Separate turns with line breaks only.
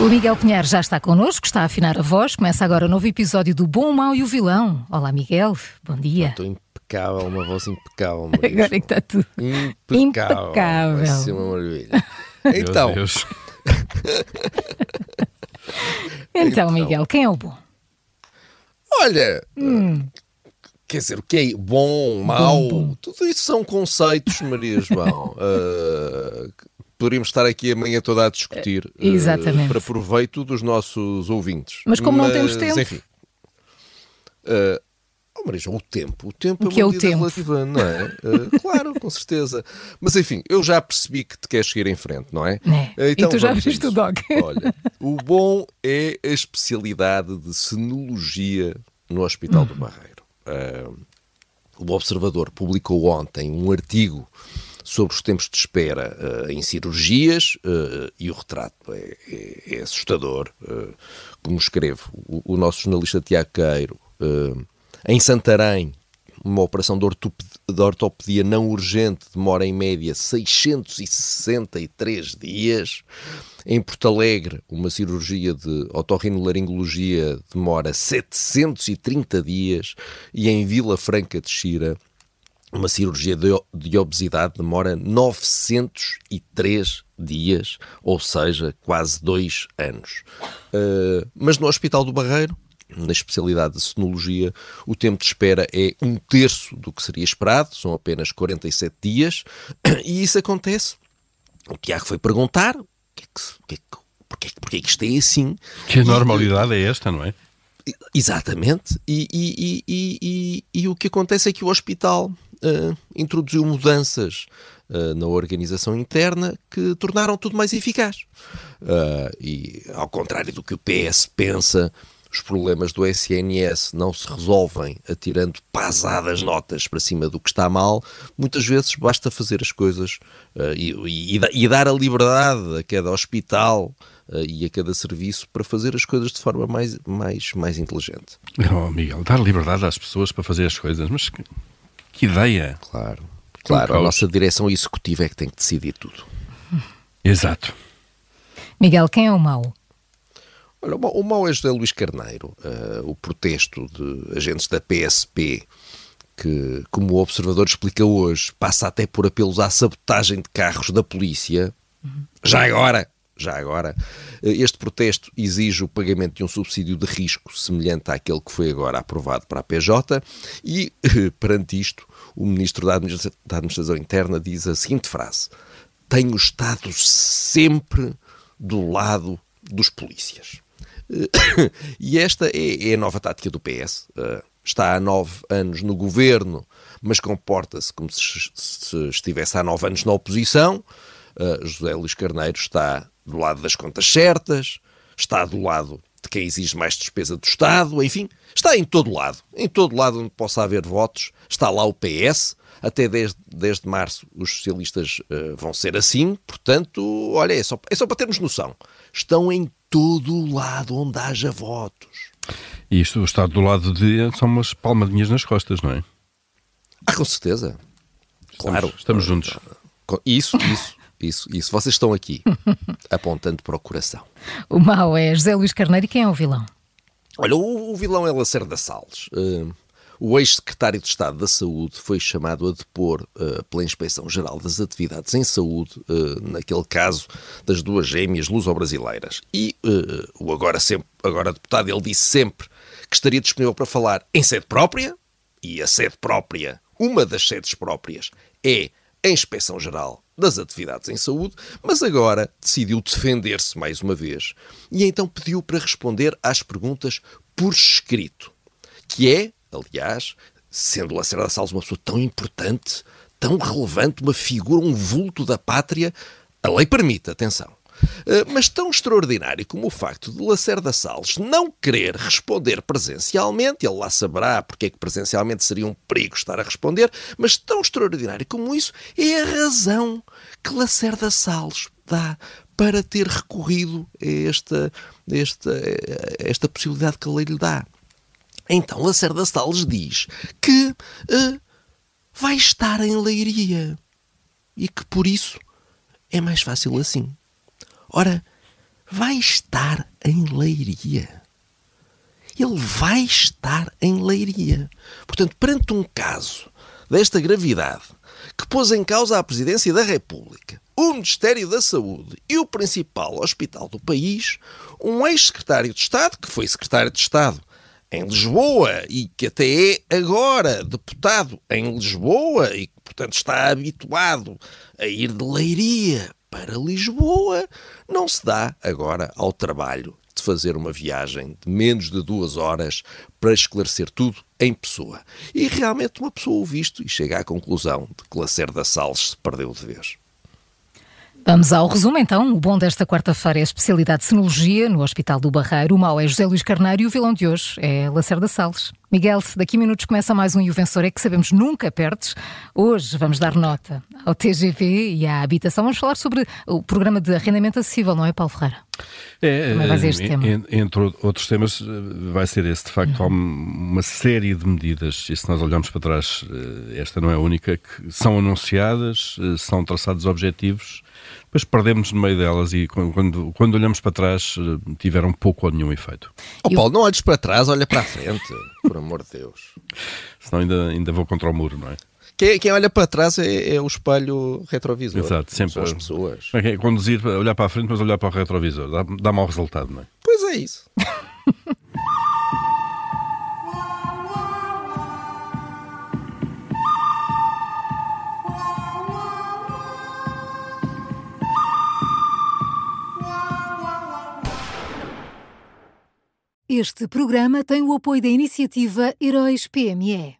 O Miguel Pinheiro já está connosco, está a afinar a voz. Começa agora o um novo episódio do Bom, o Mau e o Vilão. Olá, Miguel. Bom dia.
Estou impecável, uma voz impecável.
Agora é que está tudo
impecável.
impecável.
Vai ser uma maravilha. Então,
então, Miguel, quem é o bom?
Olha, hum. quer dizer, o que é bom, mau, bom, bom. tudo isso são conceitos, Maria João. uh, poderíamos estar aqui amanhã toda a discutir.
Uh, Exatamente.
para proveito dos nossos ouvintes.
Mas como Mas, não temos tempo.
Enfim. Uh, oh, Marisa, o tempo. O tempo
o que
é
uma é o tempo?
relativa, não é? Uh, claro, com certeza. Mas enfim, eu já percebi que te queres seguir em frente, não é?
é. Então, e tu já viste o dog.
Olha, o bom é a especialidade de senologia no Hospital do Barreiro. Uh, o Observador publicou ontem um artigo sobre os tempos de espera uh, em cirurgias uh, e o retrato é, é, é assustador. Uh, como escrevo o, o, nosso jornalista Tiago Queiro, em Santarém, uma operação de de ortopedia não urgente demora em média 663 dias. Em Porto Alegre, uma cirurgia de otorrinolaringologia demora 730 dias. E em Vila Franca de Xira, uma cirurgia de, de, obesidade demora 903 dias, ou seja, quase dois anos. Uh, mas no Hospital do Barreiro, na especialidade de senologia, o tempo de espera é um terço do que seria esperado, são apenas 47 dias, e isso acontece. O Tiago foi perguntar o que é que, que, é que, porque, porque é que isto é assim.
Que a normalidade é esta, não é?
Exatamente. E, e, e, e, o que acontece é que o hospital uh, introduziu mudanças uh, na organização interna que tornaram tudo mais eficaz. Uh, e, ao contrário do que o PS pensa, os problemas do SNS não se resolvem atirando pasadas notas para cima do que está mal. Muitas vezes basta fazer as coisas uh, e, e, e, dar a liberdade a cada hospital e a cada serviço para fazer as coisas de forma mais, mais, mais inteligente.
Oh, Miguel, dar liberdade às pessoas para fazer as coisas, mas que, ideia!
Claro, claro, a nossa direção executiva é que tem que decidir tudo.
Exato.
Miguel, quem é o mau?
Olha, o mau é José Luís Carneiro, uh, o protesto de agentes da PSP, que, como o observador explica hoje, passa até por apelos à sabotagem de carros da polícia. Uhum. Já agora, já agora, eh, este protesto exige o pagamento de um subsídio de risco semelhante àquele que foi agora aprovado para a PJ e, perante isto, o Ministro da Administração Interna diz a seguinte frase: Tenho estado sempre do lado dos polícias. e esta é, é, a nova tática do PS. Está há nove anos no governo, mas comporta-se como se, se, estivesse há nove anos na oposição. José Luís Carneiro está do lado das contas certas, está do lado de quem exige mais despesa do Estado, enfim, está em todo lado. Em todo lado onde possa haver votos, está lá o PS. Até desde, desde março os socialistas uh, vão ser assim, portanto, olha, é só, é só para termos noção. Estão em todo o lado onde haja votos.
E isto, o Estado do lado de são umas palmadinhas nas costas, não é?
Ah, com certeza.
Estamos, claro. Estamos juntos.
Isso, isso, isso, isso. Vocês estão aqui, apontando para o coração.
O mau é José Luís Carneiro e quem é o vilão?
Olha, o, o vilão é Lacerda Salles. Uh, o ex-secretário de Estado da Saúde foi chamado a depor uh, pela Inspeção-Geral das Atividades em Saúde, uh, naquele caso das duas gêmeas luso-brasileiras. E o agora, sempre, agora deputado, ele disse sempre que estaria disponível para falar em sede própria, e a sede própria, uma das sedes próprias, é a Inspeção-Geral das Atividades em Saúde, mas agora decidiu defender-se mais uma vez e então pediu para responder às perguntas por escrito, que é aliás, sendo Lacerda Salles uma pessoa tão importante, tão relevante, uma figura, um vulto da pátria, a lei permite, atenção. Eh, mas tão extraordinário como o facto de Lacerda Salles não querer responder presencialmente, ele lá saberá porque é que presencialmente seria um perigo estar a responder, mas tão extraordinário como isso é a razão que Lacerda Salles dá para ter recorrido a esta, esta, a esta possibilidade que a lei lhe dá. Então Lacerda Salles diz que uh, vai estar em leiria e que por isso é mais fácil assim. Ora, vai estar em Leiria. Ele vai estar em Leiria. Portanto, perante um caso desta gravidade que pôs em causa a Presidência da República, o Ministério da Saúde e o principal hospital do país, um ex-secretário de Estado, que foi secretário de Estado em Lisboa e que até é agora deputado em Lisboa e que, portanto, está habituado a ir de Leiria para Lisboa, não se dá agora ao trabalho de fazer uma viagem de menos de duas horas para esclarecer tudo em pessoa. E realmente uma pessoa ouve isto e chega à conclusão de que Lacerda Salles se perdeu de vez.
Vamos ao resumo então. O bom desta quarta-feira é a especialidade de Sinologia no Hospital do Barreiro. O mau é José Luís Carneiro e o vilão de hoje é Lacerda Salles. Miguel, daqui a minutos começa mais um E o Vencedor é que sabemos nunca perdes. Hoje vamos dar nota ao TGV e à habitação. Vamos falar sobre o programa de arrendamento acessível, não é, Paulo Ferreira?
É, ser este tema. Entre outros temas, vai ser esse. De facto, uhum. há uma série de medidas, e se nós olharmos para trás, eh, esta não é a única, que são anunciadas, eh, são traçados objetivos depois perdemos no meio delas e quando, quando olhamos para trás eh, tiveram pouco ou nenhum efeito.
Oh Paulo, não olhes para trás, olha para a frente, por amor de Deus.
Senão ainda, ainda vou contra o muro, não é?
Quem, quem olha para trás é, é, o espelho retrovisor.
Exato, sempre.
São as pessoas.
É, é conduzir, olhar para a frente, mas olhar para o retrovisor. Dá, dá mau resultado, não é?
Pois é isso.
Este programa tem o apoio da iniciativa Heróis PME.